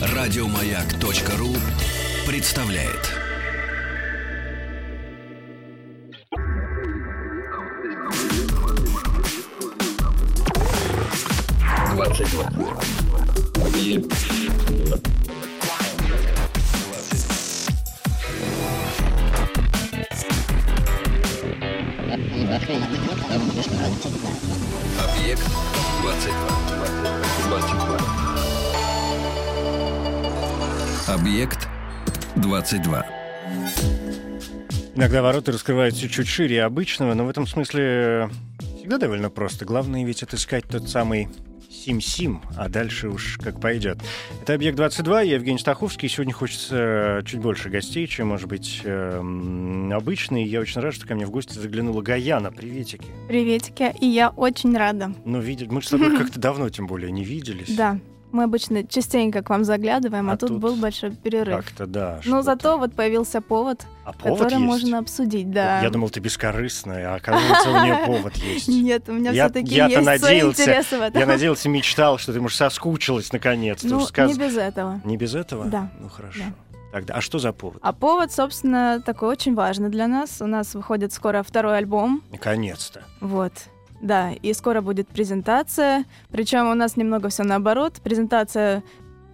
Радиомаяк.ру представляет. Двадцать два. Объект 22. 22. Объект 22. Иногда ворота раскрываются чуть шире обычного, но в этом смысле всегда довольно просто. Главное ведь отыскать тот самый Сим-Сим, а дальше уж как пойдет. Это «Объект-22», я Евгений Стаховский. Сегодня хочется чуть больше гостей, чем, может быть, эм, обычный. Я очень рад, что ко мне в гости заглянула Гаяна. Приветики. Приветики, и я очень рада. Ну, видели, мы же с тобой как-то давно, тем более, не виделись. Да, мы обычно частенько к вам заглядываем, а, А тут, тут был большой перерыв. Как-то да. Но зато вот появился повод, А повод который есть? можно обсудить, да. Я думал, ты бескорыстная, а оказывается, у нее повод есть. Нет, у меня все-таки есть надеялся- интересы в этом. Я надеялся, мечтал, что ты, может, соскучилась наконец-то. Ну, не без этого. Не без этого? Да. Ну, хорошо. Да. Тогда, а что за повод? А повод, собственно, такой очень важный для нас. У нас выходит скоро второй альбом. Наконец-то. Вот. Да, и скоро будет презентация. Причем у нас немного все наоборот. Презентация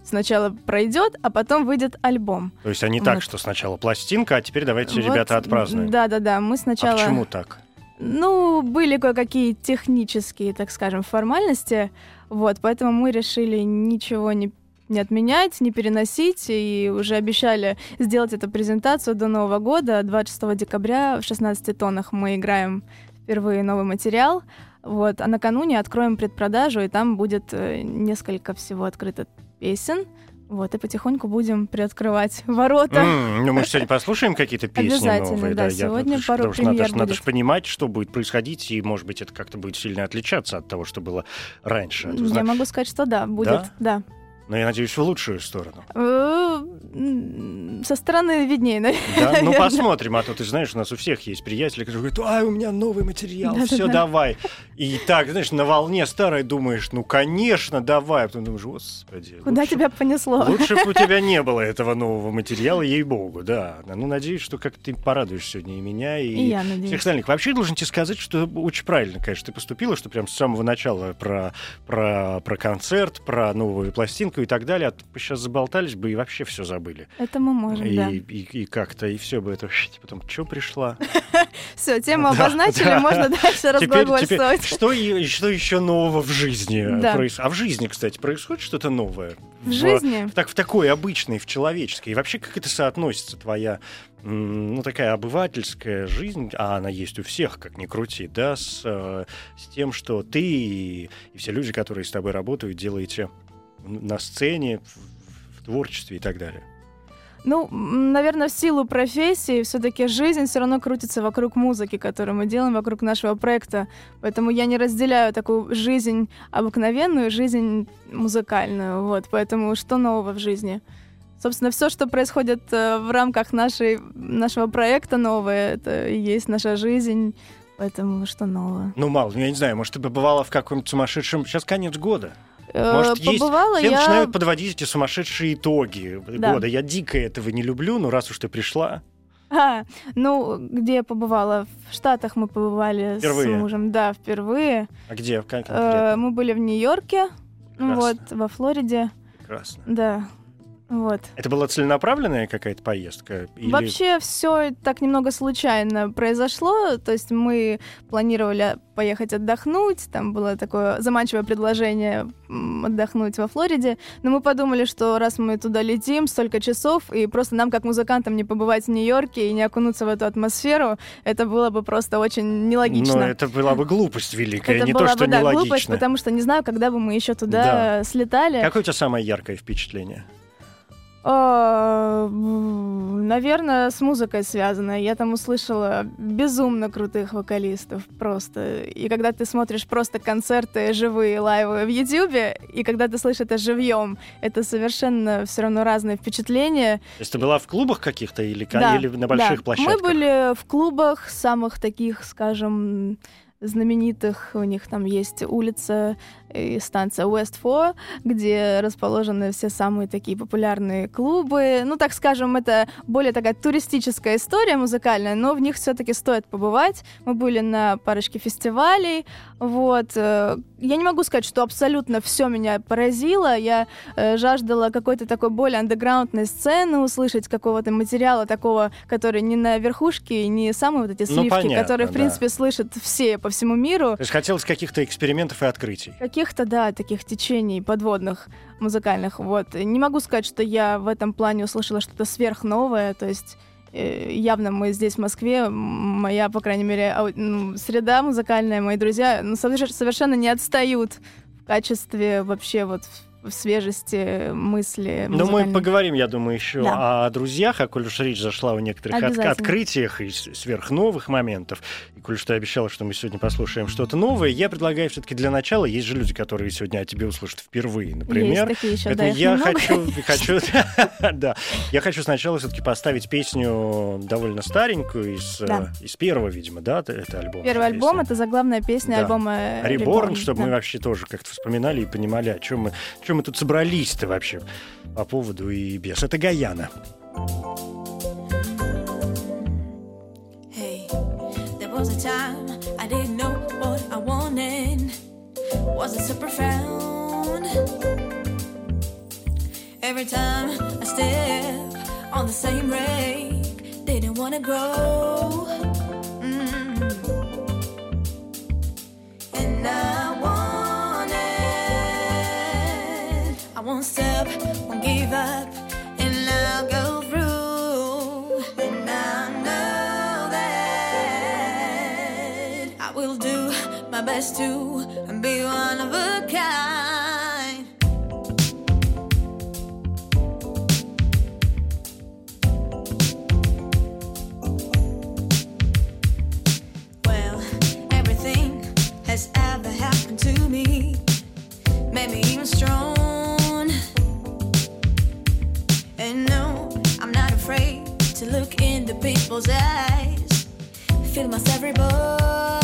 сначала пройдет, а потом выйдет альбом. То есть они так, Вот. что сначала пластинка, а теперь давайте, Вот, ребята, отпразднуем. Да, да, да. Мы сначала. А почему так? Ну, были кое-какие технические, так скажем, формальности. Вот, поэтому мы решили ничего не не отменять, не переносить, и уже обещали сделать эту презентацию до Нового года. 26 декабря в 16 тоннах мы играем впервые новый материал. Вот, а накануне откроем предпродажу, и там будет э, несколько всего открыто песен. Вот, и потихоньку будем приоткрывать ворота. М, ну, мы сегодня послушаем какие-то песни Обязательно, новые. да, я- сегодня что- пару потому надо, премьер надо будет. же понимать, что будет происходить, и, может быть, это как-то будет сильно отличаться от того, что было раньше. Я зна- могу сказать, что да, будет, да. Но я надеюсь, в лучшую сторону. Э, Со стороны виднее, Да? Ну, наверное. посмотрим, а то ты знаешь, у нас у всех есть приятели, которые говорят, ай, у меня новый материал, Да-да-да. все, давай. И так, знаешь, на волне старой думаешь, ну, конечно, давай. А потом думаешь, господи. Куда лучше тебя понесло? Лучше бы у тебя не было этого нового материала, ей-богу, да. Ну, надеюсь, что как ты порадуешь сегодня и меня, и, И я всех остальных. Вообще, должен тебе сказать, что очень правильно, конечно, ты поступила, что прям с самого начала про, про, про концерт, про новую пластинку и так далее. А то сейчас заболтались бы и вообще все забыли. Это мы можем, и, да. и, и как-то, и все бы это... Потом, что пришла? Все, тему обозначили, можно дальше разглагольствовать. что, еще нового в жизни? Проис- А в жизни, кстати, происходит что-то новое? В жизни? так, в такой обычной, в человеческой. И вообще, как это соотносится, твоя, ну, такая обывательская жизнь, а она есть у всех, как ни крути, да, с, э, с тем, что ты и все люди, которые с тобой работают, делаете на сцене, в, в творчестве и так далее. Ну, наверное, в силу профессии все-таки жизнь все равно крутится вокруг музыки, которую мы делаем, вокруг нашего проекта. Поэтому я не разделяю такую жизнь обыкновенную, жизнь музыкальную. Вот, поэтому что нового в жизни? Собственно, все, что происходит э, в рамках нашей, нашего проекта новое, это и есть наша жизнь. Поэтому что нового? Ну, мало, я не знаю, может, ты побывала в каком-нибудь сумасшедшем... Сейчас конец года. Э, Может, есть- Побывала Все я... начинают подводить эти сумасшедшие итоги Да. года. Я дико этого не люблю, но раз уж ты пришла... А, ну, где я побывала? В Штатах мы побывали Впервые? с мужем. Да, впервые. А где? Как Э, конкретно? мы были в Нью-Йорке, Прекрасно. вот, во Флориде, Прекрасно. да. Вот. Это была целенаправленная какая-то поездка? Или... Вообще все так немного случайно произошло. То есть мы планировали поехать отдохнуть. Там было такое заманчивое предложение отдохнуть во Флориде. Но мы подумали, что раз мы туда летим столько часов, и просто нам, как музыкантам, не побывать в Нью-Йорке и не окунуться в эту атмосферу, это было бы просто очень нелогично. Но это была бы глупость великая, Это не была то, что бы, да, нелогично. глупость, потому что не знаю, когда бы мы еще туда слетали. Какое у тебя самое яркое впечатление? А, Наверное, с музыкой связано. Я там услышала безумно крутых вокалистов просто. И когда ты смотришь просто концерты живые, лайвы в Ютьюбе, и когда ты слышишь это живьем, это совершенно все равно разные впечатления. То есть ты была в клубах каких-то или, Да, или на больших да. площадках? Мы были в клубах самых таких, скажем, знаменитых. У них там есть улица и станция West 4, где расположены все самые такие популярные клубы. Ну, так скажем, это более такая туристическая история музыкальная, но в них все-таки стоит побывать. Мы были на парочке фестивалей. Вот. Э, я не могу сказать, что абсолютно все меня поразило. Я э, жаждала какой-то такой более андеграундной сцены, услышать какого-то материала такого, который не на верхушке, не самые вот эти ну, сливки, ну, понятно, которые, в принципе, да. слышат все по всему миру. То есть хотелось каких-то экспериментов и открытий. Каких-то, да, таких течений подводных музыкальных. Вот. Не могу сказать, что я в этом плане услышала что-то сверхновое, то есть э, явно мы здесь, в Москве, моя, по крайней мере, среда музыкальная, мои друзья ну, совершенно не отстают в качестве вообще вот свежести мысли. Ну, мы поговорим, я думаю, еще да. о друзьях, а коль уж речь зашла о некоторых от- открытиях и сверхновых моментов, и коль что я обещала, что мы сегодня послушаем что-то новое, я предлагаю все-таки для начала, есть же люди, которые сегодня о тебе услышат впервые, например. Есть такие еще, Поэтому да, я хочу, хочу, да, я хочу сначала все-таки поставить песню довольно старенькую из, да. Э, из первого, видимо, да, это альбом. Первый альбом, это заглавная песня да. альбома Reborn, чтобы да. мы вообще тоже как-то вспоминали и понимали, о чем мы, о чем мы тут собрались-то вообще по поводу и без? Это Гаяна. Every time I step on the same rake, didn't wanna grow. And I'll go through. And I know that I will do my best to be one of a kind. people's eyes. Fill my every.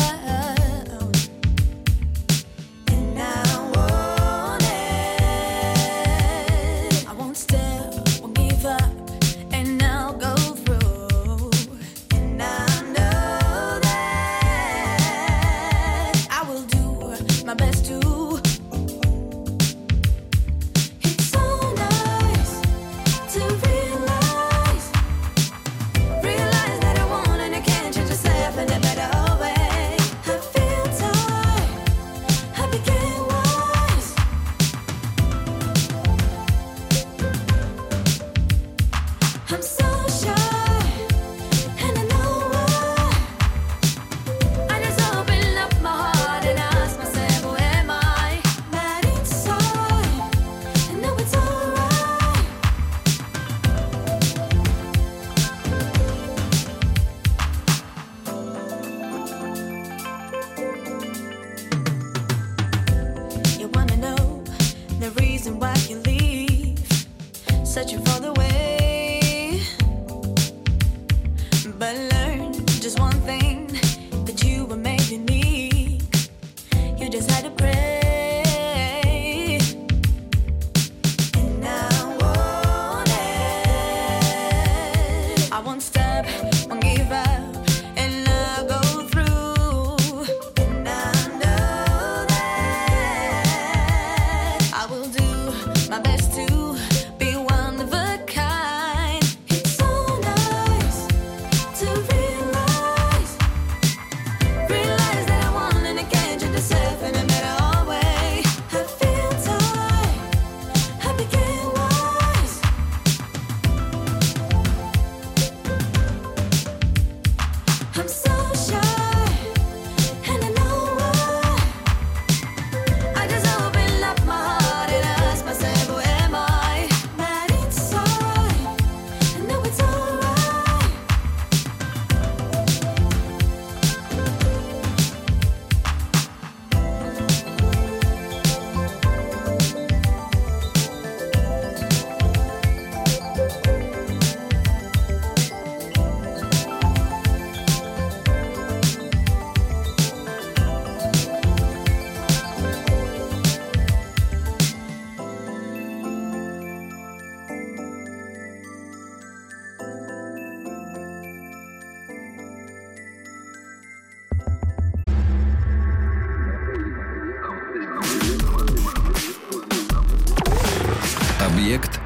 Объект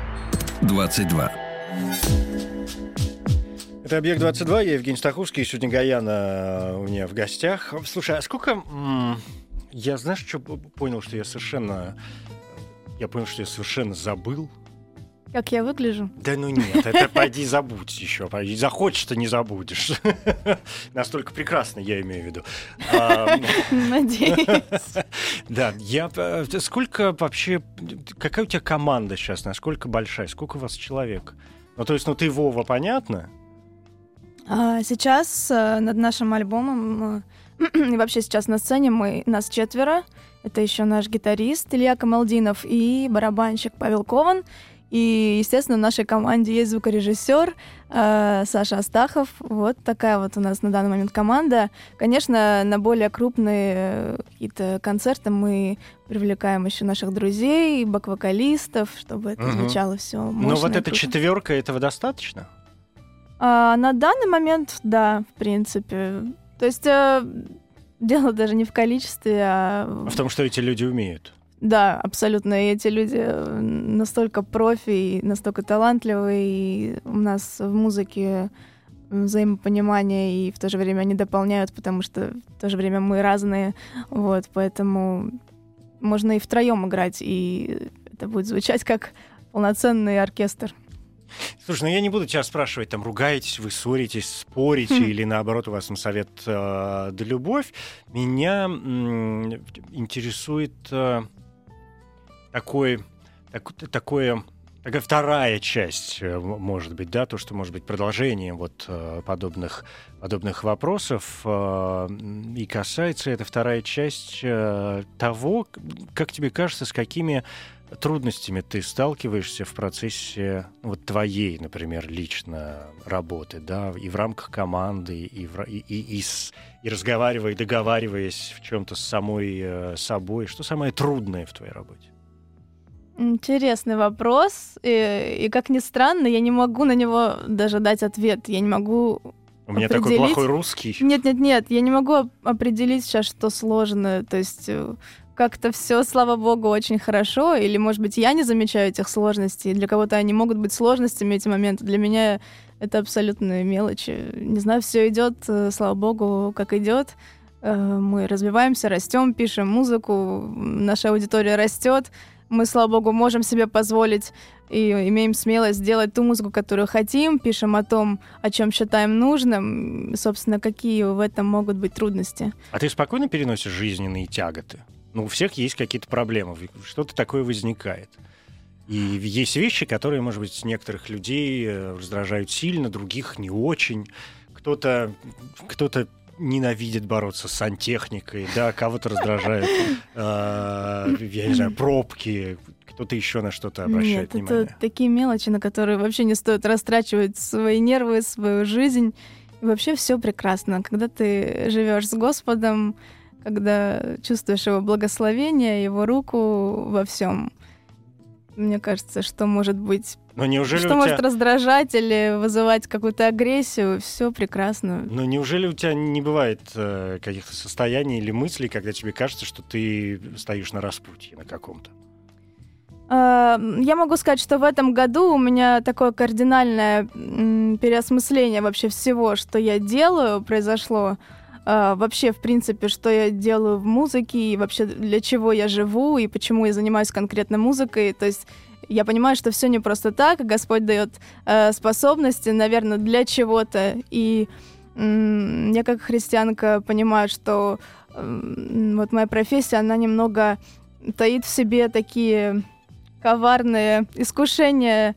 22. Это «Объект-22», я Евгений Стаховский, сегодня Гаяна э, у меня в гостях. Слушай, а сколько... Я, знаешь, что понял, что я совершенно... Я понял, что я совершенно забыл. Как я выгляжу? Да ну нет, это пойди забудь еще. Пойди, захочешь-то не забудешь. Настолько прекрасно, я имею в виду. Надеюсь. Да, я... э, Сколько вообще... Какая у тебя команда сейчас? Насколько большая? Сколько у вас человек? Ну, то есть, ну, ты Вова, понятно? А Сейчас э, над нашим альбомом э, и вообще сейчас на сцене мы нас четверо. Это еще наш гитарист Илья Камалдинов и барабанщик Павел Кован. И, естественно, в нашей команде есть звукорежиссер э, Саша Астахов. Вот такая вот у нас на данный момент команда. Конечно, на более крупные э, какие-то концерты мы привлекаем еще наших друзей, бэк-вокалистов, чтобы это Мгм. звучало все Ну, вот эта четверка, этого достаточно? А, на данный момент, да, в принципе. То есть э, дело даже не в количестве, а... В том, что эти люди умеют. Да, абсолютно. И эти люди э, настолько профи, и настолько талантливые, и у нас в музыке взаимопонимание, и в то же время они дополняют, потому что в то же время мы разные. Вот, поэтому можно и втроем играть, и это будет звучать как полноценный оркестр. Слушай, ну я не буду тебя спрашивать, там, ругаетесь вы, ссоритесь, спорите, Хм. или наоборот у вас там совет э, да любовь. Меня м, интересует э, такой, так- такое, такая вторая часть, э, может быть, да, то, что может быть продолжением вот э, подобных, подобных вопросов. э, и касается эта вторая часть того, как тебе кажется, с какими трудностями ты сталкиваешься в процессе вот твоей, например, лично работы, да, и в рамках команды, и, в и, и, и с- и разговаривая, и договариваясь в чем-то с самой собой, что самое трудное в твоей работе? Интересный вопрос, и, и как ни странно, я не могу на него даже дать ответ. Я не могу У меня такой Определить? плохой русский. Нет, нет, нет, я не могу оп- определить сейчас, что сложно. То есть э, как-то все, слава богу, очень хорошо. Или, может быть, я не замечаю этих сложностей. Для кого-то они могут быть сложностями, эти моменты. Для меня это абсолютные мелочи. Не знаю, все идет, э, слава богу, как идет. Э, Мы развиваемся, растем, пишем музыку, наша аудитория растет. Мы, слава богу, можем себе позволить и имеем смелость сделать ту музыку, которую хотим, пишем о том, о чем считаем нужным. Собственно, какие в этом могут быть трудности. А ты спокойно переносишь жизненные тяготы? Ну, у всех есть какие-то проблемы, что-то такое возникает. И есть вещи, которые, может быть, некоторых людей э, раздражают сильно, других не очень. Кто-то кто ненавидит бороться с сантехникой, да, кого-то раздражают, э, я не знаю, пробки, кто-то еще на что-то обращает Нет, внимание. это такие мелочи, на которые вообще не стоит растрачивать свои нервы, свою жизнь. И вообще все прекрасно. Когда ты живешь с Господом, когда чувствуешь его благословение, его руку во всем. Мне кажется, что может быть, Но неужели что у может тебя... раздражать или вызывать какую-то агрессию, все прекрасно. Но неужели у тебя не бывает э, каких-то состояний или мыслей, когда тебе кажется, что ты стоишь на распутье на каком-то? А, Я могу сказать, что в этом году у меня такое кардинальное переосмысление вообще всего, что я делаю, произошло. А, Вообще, в принципе, что я делаю в музыке, и вообще для чего я живу, и почему я занимаюсь конкретно музыкой. То есть я понимаю, что все не просто так, Господь дает э, способности, наверное, для чего-то. И м, я как христианка понимаю, что м, вот моя профессия, она немного таит в себе такие коварные искушения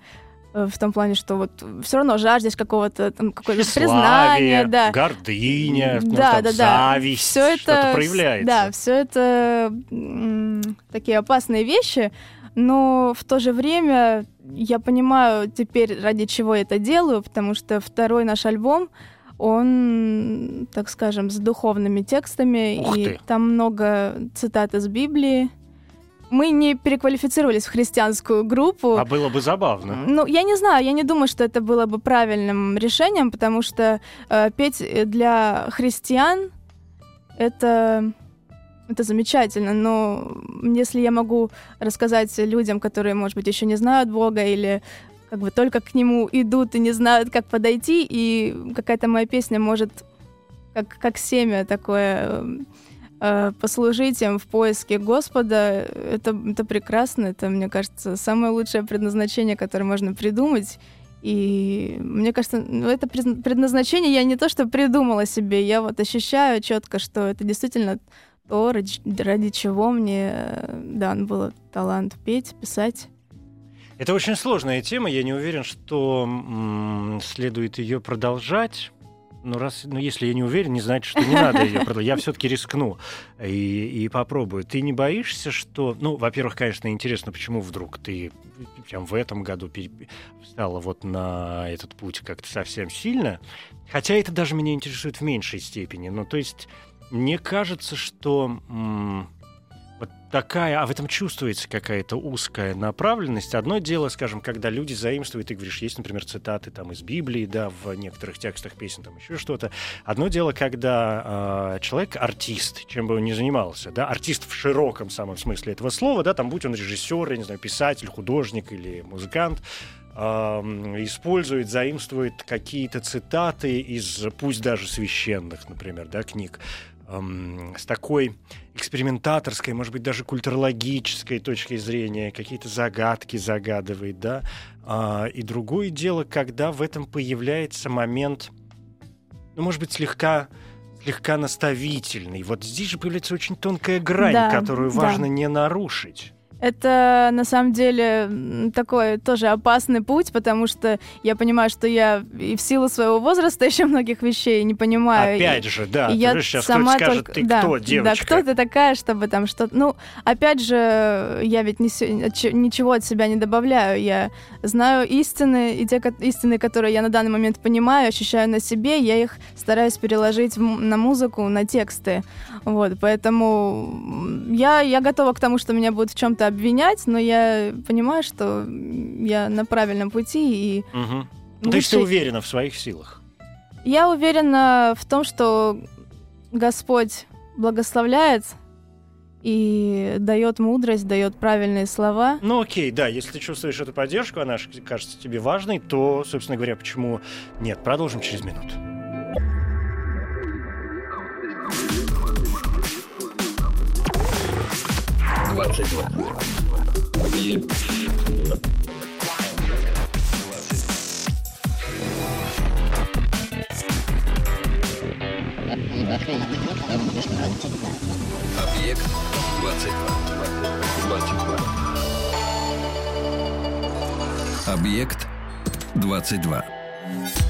э, в том плане, что вот все равно жаждешь какого-то там какого-то признания, да. гордыня, ну, да, там, да, зависть, Всё это, с- проявляется. Да, все это м, такие опасные вещи, но в то же время я понимаю теперь, ради чего я это делаю, потому что второй наш альбом, он, так скажем, с духовными текстами, Ух и ты. там много цитат из Библии. Мы не переквалифицировались в христианскую группу. А было бы забавно. Ну, я не знаю, я не думаю, что это было бы правильным решением, потому что э, петь для христиан это это замечательно, но если я могу рассказать людям, которые, может быть, еще не знают Бога или как бы только к нему идут и не знают, как подойти, и какая-то моя песня может как, как семя такое э, послужить им в поиске Господа, это, это прекрасно, это, мне кажется, самое лучшее предназначение, которое можно придумать. И мне кажется, ну, это предназначение я не то, что придумала себе, я вот ощущаю четко, что это действительно то, ради, чего мне э, дан был талант петь, писать. Это очень сложная тема. Я не уверен, что следует ее продолжать. Но раз, ну, если я не уверен, не значит, что не надо ее продолжать. Я все-таки рискну и, и попробую. Ты не боишься, что... Ну, во-первых, конечно, интересно, почему вдруг ты прям в этом году встала вот на этот путь как-то совсем сильно. Хотя это даже меня интересует в меньшей степени. Ну, то есть, мне кажется, что... Вот такая, а в этом чувствуется какая-то узкая направленность. Одно дело, скажем, когда люди заимствуют, ты говоришь, есть, например, цитаты там из Библии, да, в некоторых текстах песен, там еще что-то. Одно дело, когда э, человек артист, чем бы он ни занимался, да, артист в широком самом смысле этого слова, да, там будь он режиссер, я не знаю, писатель, художник или музыкант, использует, заимствует какие-то цитаты из, пусть даже священных, например, да, книг, с такой экспериментаторской, может быть, даже культурологической точки зрения, какие-то загадки загадывает, да. А, и другое дело, когда в этом появляется момент, ну, может быть, слегка слегка наставительный. Вот здесь же появляется очень тонкая грань, да, которую важно да. не нарушить. Это на самом деле такой тоже опасный путь, потому что я понимаю, что я и в силу своего возраста еще многих вещей не понимаю. Опять и, же, да. И я сейчас сама скажет, только... ты да, кто, девочка? Да, кто ты такая, чтобы там что-то... Ну, опять же, я ведь не, ничего от себя не добавляю. Я знаю истины, и те истины, которые я на данный момент понимаю, ощущаю на себе, я их стараюсь переложить на музыку, на тексты. Вот, поэтому я, я готова к тому, что меня будут в чем-то обвинять, но я понимаю, что я на правильном пути и. Угу. Лучше... То есть ты уверена в своих силах? Я уверена в том, что Господь благословляет и дает мудрость, дает правильные слова. Ну окей, да, если ты чувствуешь эту поддержку, она кажется тебе важной, то, собственно говоря, почему нет? Продолжим через минуту. 22. И... Объект 22. 22. Объект 22.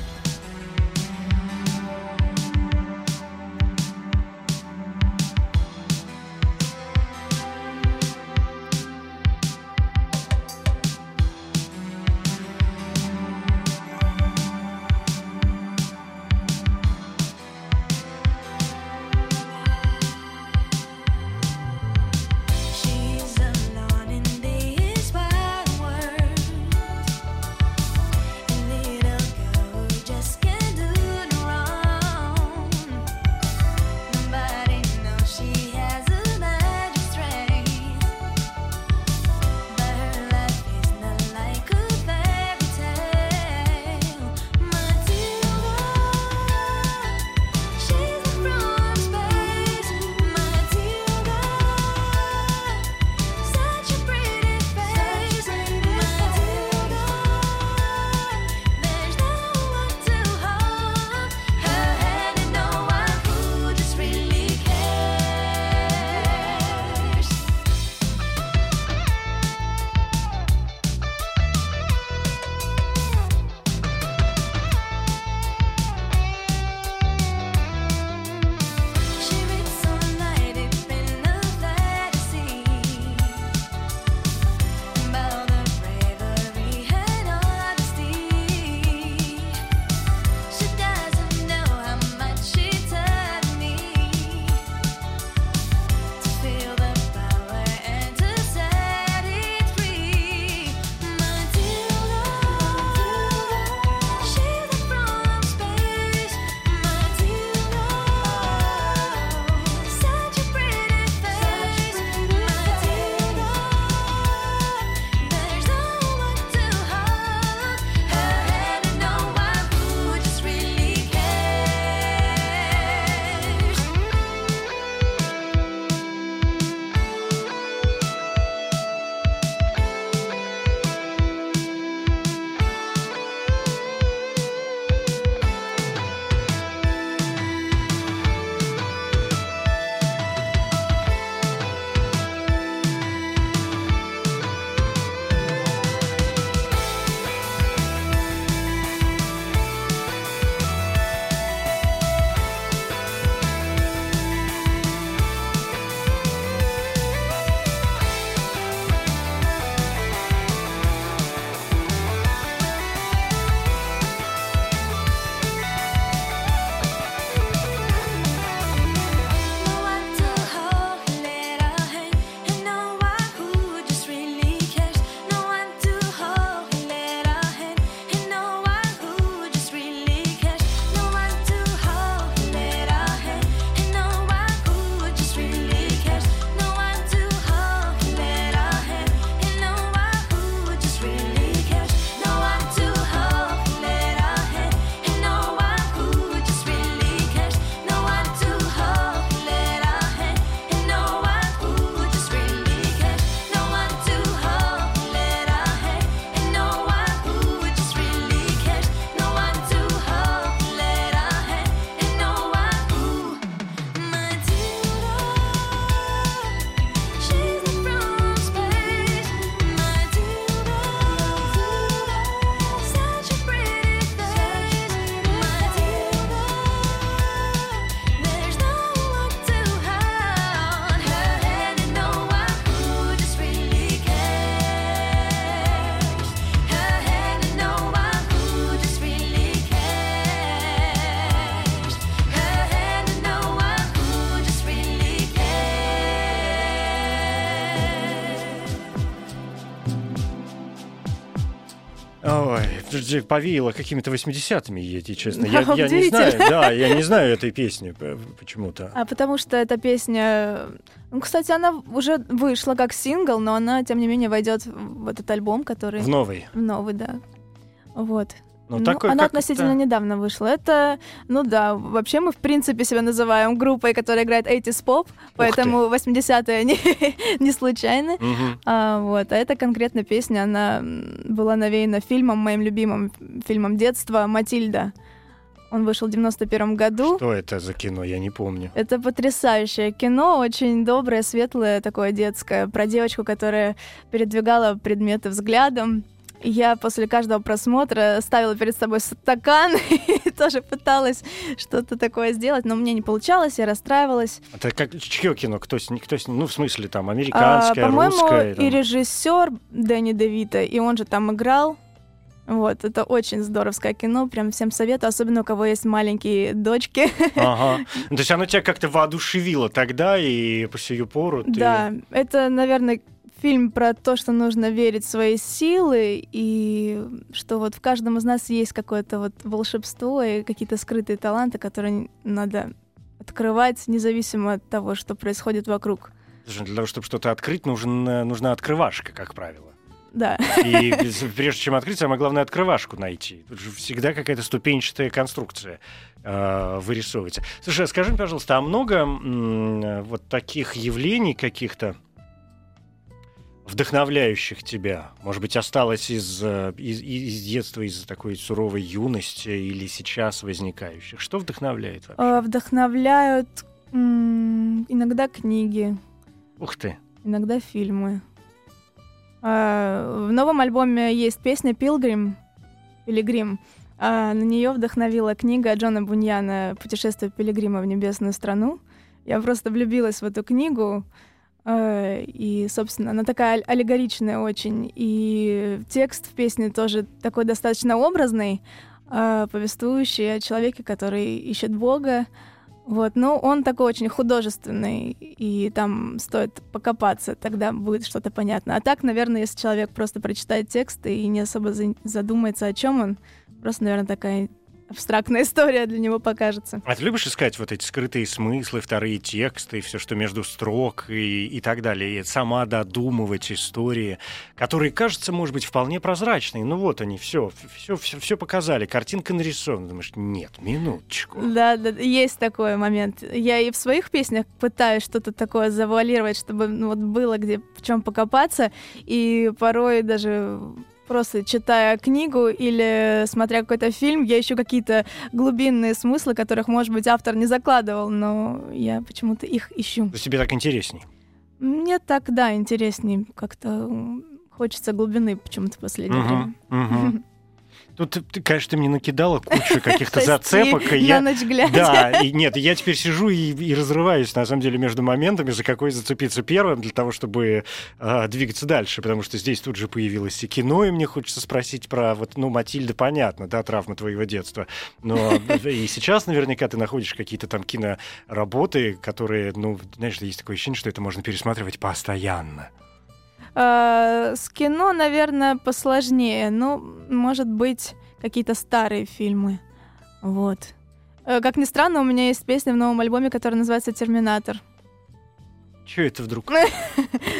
Подожди, повеяло какими-то 80-ми, я честно. Я, я не знаю, да, я не знаю этой песни почему-то. А потому что эта песня... Ну, кстати, она уже вышла как сингл, но она, тем не менее, войдет в этот альбом, который... В новой. в новый, да. Вот. Ну, Ну, такой, она относительно это- недавно вышла. Это, ну да, вообще мы в принципе себя называем группой, которая играет 80s поп, поэтому 80-е не, не случайны. Мгм. А, вот, а эта конкретно песня, она была навеяна фильмом, моим любимым фильмом детства «Матильда». Он вышел в 91 году. Что это за кино, я не помню. Это потрясающее кино, очень доброе, светлое, такое детское, про девочку, которая передвигала предметы взглядом. Я после каждого просмотра ставила перед собой стакан и тоже пыталась что-то такое сделать, но мне не получалось, я расстраивалась. Это как чье кино? Кто с, кто ну, в смысле, там, А, американское, по-моему, русское? там? и режиссер Дэнни Девита, и он же там играл. Вот, это очень здоровское кино, прям всем советую, особенно у кого есть маленькие дочки. Ага. То есть оно тебя как-то воодушевило тогда, и по сию пору ты... Да, это, наверное, фильм про то, что нужно верить в свои силы, и что вот в каждом из нас есть какое-то вот волшебство и какие-то скрытые таланты, которые надо открывать, независимо от того, что происходит вокруг. Слушай, Для того, чтобы что-то открыть, нужен, э, нужна открывашка, как правило. Да. И прежде чем открыть, самое главное открывашку найти. Тут же всегда какая-то ступенчатая конструкция э, вырисовывается. Слушай, а скажи, пожалуйста, а много м, э, вот таких явлений каких-то вдохновляющих тебя? Может быть, осталось из, э, из, из детства, из такой суровой юности или сейчас возникающих? Что вдохновляет вообще? А, Вдохновляют иногда книги, Ух ты! иногда фильмы. А, В новом альбоме есть песня «Пилгрим», «Пилигрим». А на нее вдохновила книга Джона Буньяна «Путешествие пилигрима в небесную страну». Я просто влюбилась в эту книгу, и, собственно, она такая аллегоричная очень. И текст в песне тоже такой достаточно образный, э, повествующий о человеке, который ищет Бога. Вот, но он такой очень художественный, и там стоит покопаться, тогда будет что-то понятно. А так, наверное, если человек просто прочитает текст и не особо за- задумается, о чем он, просто, наверное, такая абстрактная история для него покажется. А ты любишь искать вот эти скрытые смыслы, вторые тексты, все, что между строк и, и так далее, и сама додумывать истории, которые, кажется, может быть, вполне прозрачные. Ну вот они, все, все, все, все показали, картинка нарисована. Думаешь, нет, минуточку. Да, да, есть такой момент. Я и в своих песнях пытаюсь что-то такое завуалировать, чтобы ну, вот было где в чем покопаться, и порой даже просто читая книгу или смотря какой-то фильм, я ищу какие-то глубинные смыслы, которых, может быть, автор не закладывал, но я почему-то их ищу. То тебе так интересней. Мне так, да, интереснее. Как-то хочется глубины почему-то в последнее время. Мгм, мгм. Тут, ты, конечно, ты мне накидала кучу каких-то зацепок, и на я... ночь глядя. Да, и нет, я теперь сижу и, и разрываюсь, на самом деле, между моментами, за какой зацепиться первым, для того, чтобы э, двигаться дальше, потому что здесь тут же появилось и кино, и мне хочется спросить про, вот, ну, Матильда, понятно, да, травмы твоего детства, но и сейчас наверняка ты находишь какие-то там киноработы, которые, ну, знаешь, есть такое ощущение, что это можно пересматривать постоянно. А, С кино, наверное, посложнее. Ну, может быть, какие-то старые фильмы. Вот. Э, Как ни странно, у меня есть песня в новом альбоме, которая называется «Терминатор». Че это вдруг?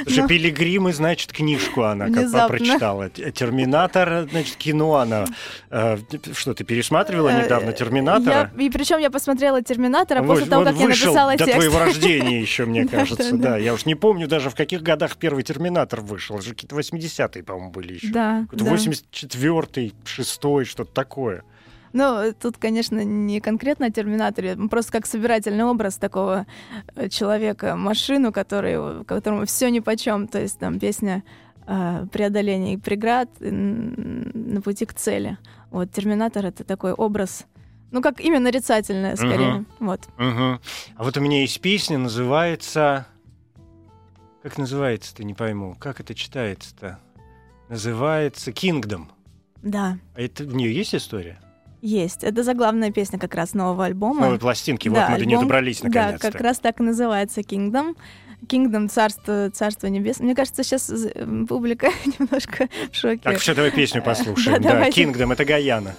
Же Ну. «Пилигримы», значит, книжку она как прочитала. «Терминатор», значит, кино она. э, Что, ты пересматривала Э, недавно «Терминатора»? И причем я посмотрела «Терминатора» после того, как я написала до текст. твоего рождения еще, мне кажется. да, я уж не помню даже, в каких годах первый «Терминатор» вышел. Это же какие-то 80-е, по-моему, были еще. Да. 84-й, 6-й, что-то такое. Ну, тут, конечно, не конкретно о Терминаторе, просто как собирательный образ такого э, человека, машину, который, которому все ни почем. То есть там песня э, преодоления преград на пути к цели. Вот Терминатор это такой образ, ну как имя нарицательное скорее. Вот. Мгм. А вот у меня есть песня, называется... Как называется-то, не пойму. Как это читается-то? Называется «Kingdom». Да, А это, у нее есть история? Есть. Это заглавная песня как раз нового альбома. Новой пластинки, да, вот мы альбом, до нее добрались наконец-то. Да, как раз так и называется «Kingdom». Kingdom, царство, царство небес. Мне кажется, сейчас э, публика немножко в шоке. Так, все, давай песню послушаем. Да, Kingdom, это Гаяна.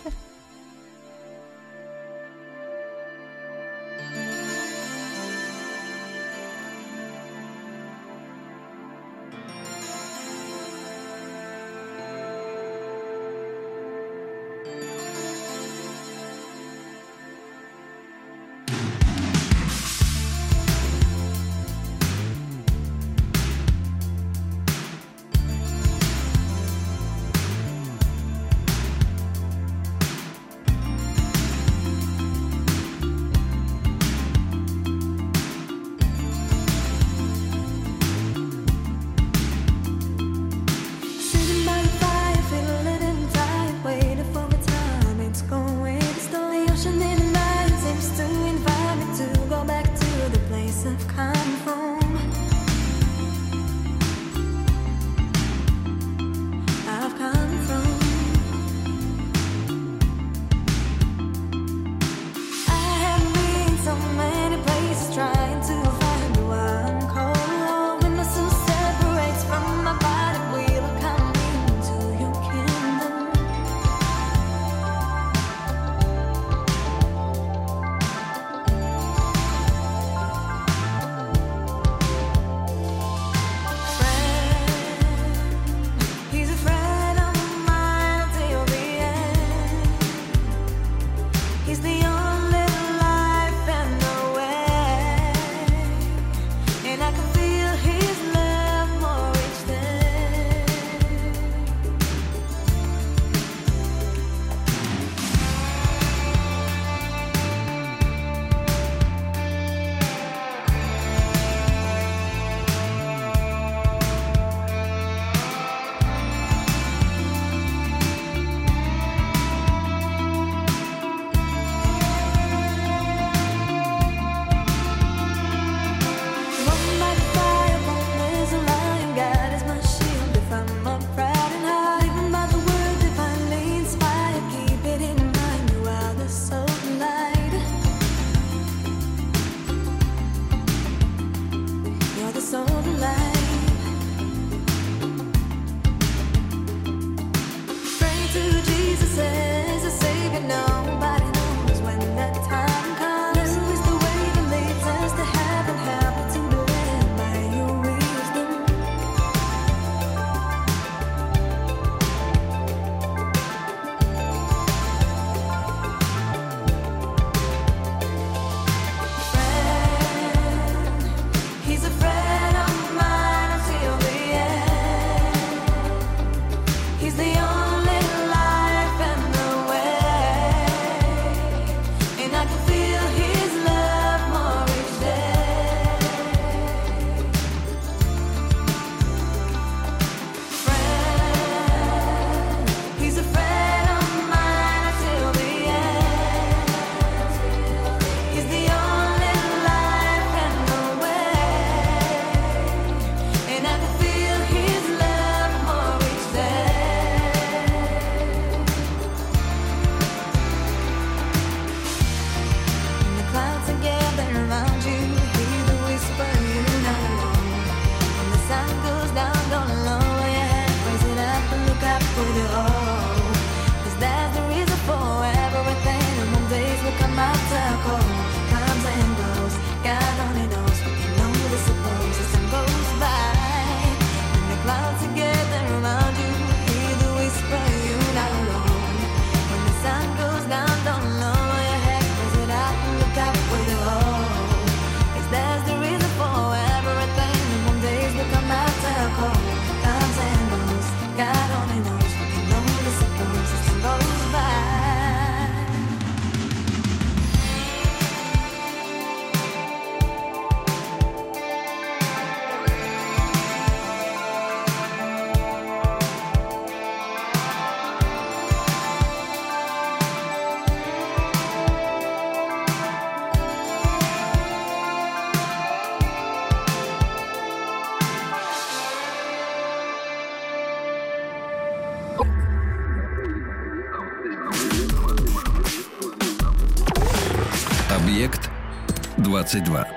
22.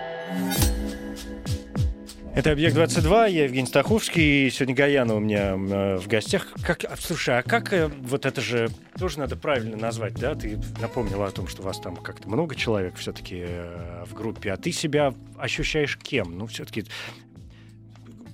Это «Объект-22», я Евгений Стаховский, и сегодня Гаяна у меня э, в гостях. Как, а, слушай, а как э, вот это же тоже надо правильно назвать, да? Ты напомнила о том, что у вас там как-то много человек все-таки э, в группе, а ты себя ощущаешь кем? Ну, все-таки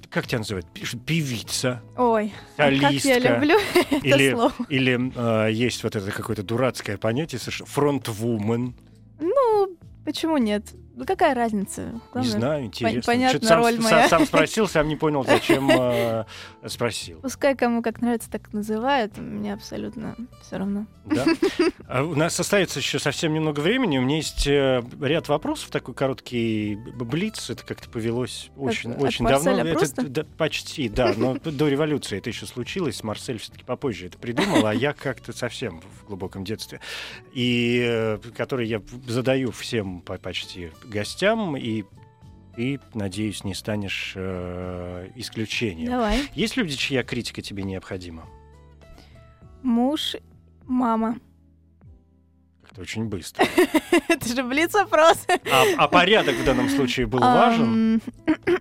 как тебя называют? Певица. Ой, солистка, как я люблю или, это слово. Или э, есть вот это какое-то дурацкое понятие, фронтвумен. Ну, почему нет? Ну, какая разница? Не Главное, знаю, интересно. понятна Чё-то сам, роль сам- моя. сам спросил, сам не понял, зачем э, спросил. Пускай кому как нравится, так называют, мне абсолютно все равно. Да? А У нас остается еще совсем немного времени. У меня есть э, ряд вопросов, такой короткий блиц. Это как-то повелось очень, от очень Марселя давно. Это да, почти, да. Но до революции это еще случилось. Марсель все-таки попозже это придумал, а я как-то совсем в глубоком детстве. И э, который я задаю всем по- почти гостям, и ты, надеюсь, не станешь э, исключением. Давай. Есть люди, чья критика тебе необходима? Муж, мама. Как-то очень быстро. Это же блиц вопрос. А, а порядок в данном случае был важен?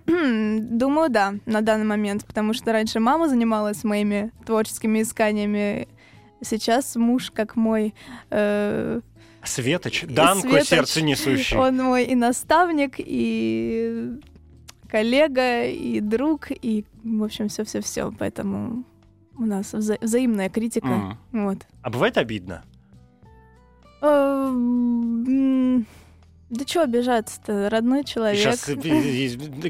Думаю, да, на данный момент, потому что раньше мама занималась моими творческими исканиями. Сейчас муж, как мой, э, Светоч, Данко, Светоч, сердце несущий. он мой и наставник, и коллега, и друг, и, в общем, все-все-все. Поэтому у нас вза- взаимная критика. М. Вот. А бывает обидно? Э, Да что обижаться-то? Родной Ты человек. сейчас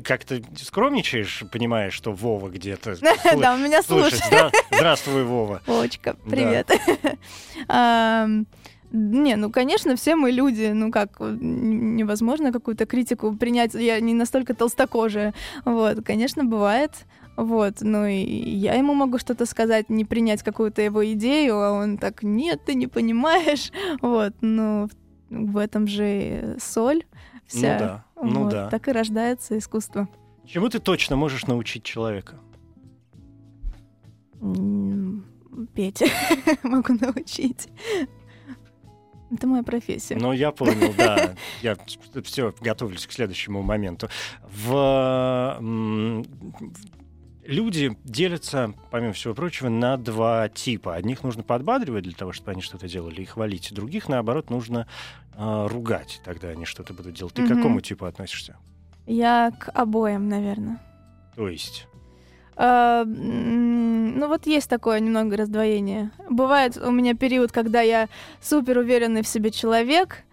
как-то скромничаешь, понимаешь, что Вова где-то. Да, у меня слушает. здра- здравствуй, Вова. Вовочка, привет. Не, ну, конечно, все мы люди. Ну как, н- невозможно какую-то критику принять. Я не настолько толстокожая. Вот, конечно, бывает. Вот, ну и я ему могу что-то сказать, не принять какую-то его идею, а он так, нет, ты не понимаешь. Вот, ну, в этом же соль вся. Ну да, ну Вот, да. Так и рождается искусство. Чему ты точно можешь научить человека? Петь могу научить. Это моя профессия. Ну, я понял, да. Я все, готовлюсь к следующему моменту. В, люди делятся, помимо всего прочего, на два типа. Одних нужно подбадривать для того, чтобы они что-то делали и хвалить. Других, наоборот, нужно а, ругать, тогда они что-то будут делать. Ты к Мгм. какому типу относишься? Я к обоим, наверное. То есть... М, ну вот есть такое немного раздвоение. Бывает у меня период, когда я супер уверенный в себе человек,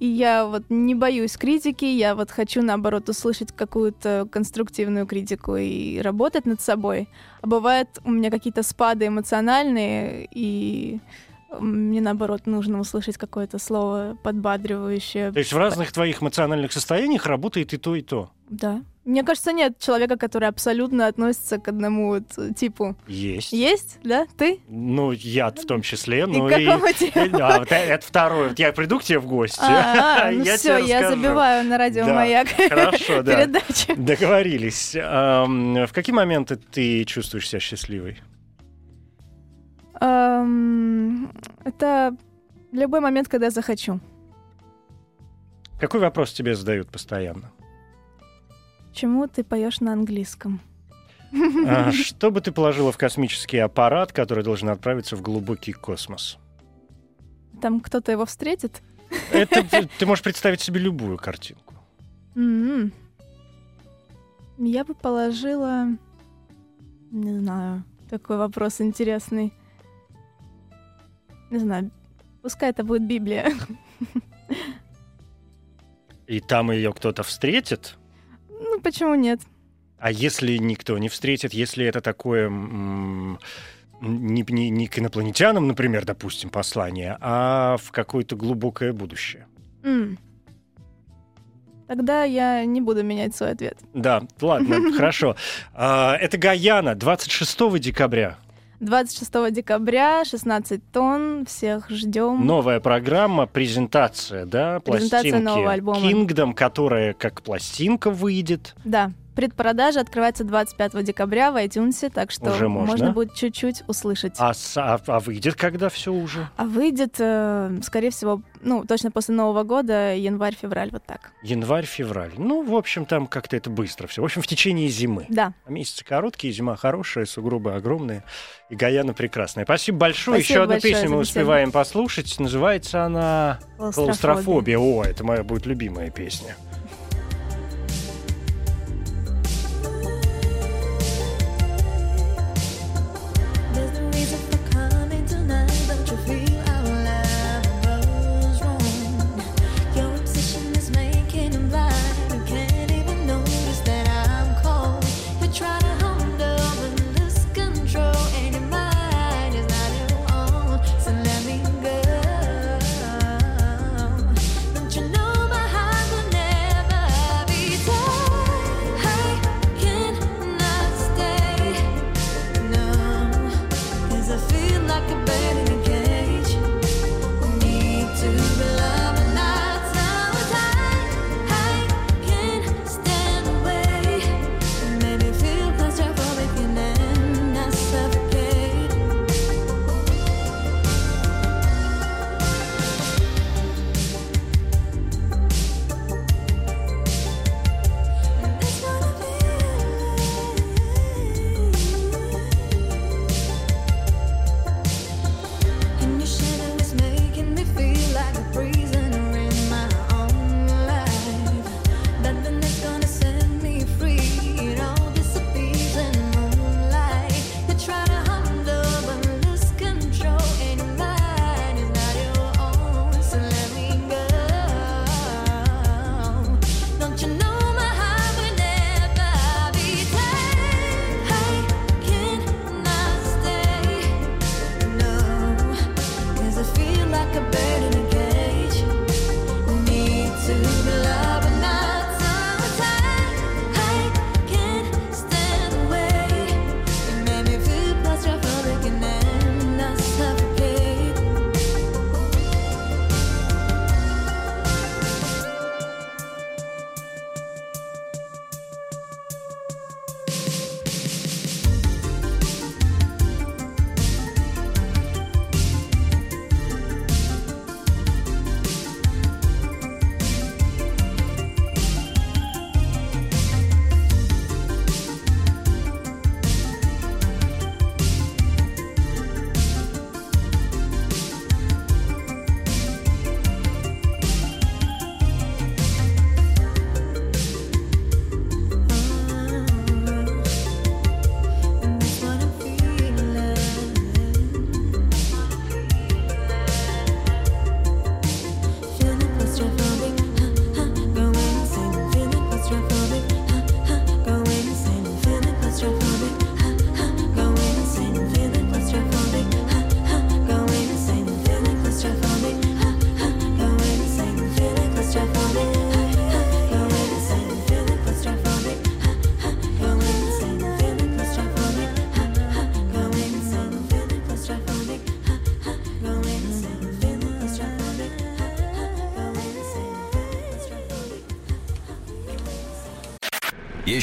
и я вот не боюсь критики, я вот хочу, наоборот, услышать какую-то конструктивную критику и работать над собой. А бывает у меня какие-то спады эмоциональные, и мне, наоборот, нужно услышать какое-то слово подбадривающее. То есть в разных твоих эмоциональных состояниях работает и то, и то. Да. Мне кажется, нет человека, который абсолютно относится к одному вот типу. Есть. Есть, да? Ты? Ну, я в том числе. И Ну, к какому типу? А, вот это второе. Вот я приду к тебе в гости. А, ну я все, я забиваю на радио Да, маяк Хорошо, да. передачу. Договорились. В какие моменты ты чувствуешь себя счастливой? Это любой момент, когда захочу. Какой вопрос тебе задают постоянно? Чему ты поешь на английском? А, Что бы ты положила в космический аппарат, который должен отправиться в глубокий космос? Там кто-то его встретит? Это ты- можешь представить себе любую картинку. М. Я бы положила... Не знаю, такой вопрос интересный. Не знаю, пускай это будет Библия. И там ее кто-то встретит. Почему нет? А если никто не встретит, если это такое м, не, не- не к инопланетянам, например, допустим, послание, а в какое-то глубокое будущее? М. Тогда я не буду менять свой ответ. Да, ладно, хорошо. А, Это Гаяна, 26 декабря. 26 декабря, 16 тонн, всех ждем. Новая программа, презентация, да, Презентация пластинки нового альбома. Kingdom, которая как пластинка выйдет. Да, Предпродажа открывается 25 декабря в iTunes, так что уже можно? можно будет чуть-чуть услышать. А, а, а выйдет когда все уже? А выйдет, э, скорее всего, ну, точно после Нового года, январь-февраль, вот так. Январь-февраль. Ну, в общем, там как-то это быстро все. В общем, в течение зимы. Да. А месяцы короткие, зима хорошая, сугробы огромные, и Гаяна прекрасная. Спасибо большое. Спасибо Еще одну большое, песню мы успеваем послушать. Называется она «Клаустрофобия». «Клаустрофобия». О, это моя будет любимая песня.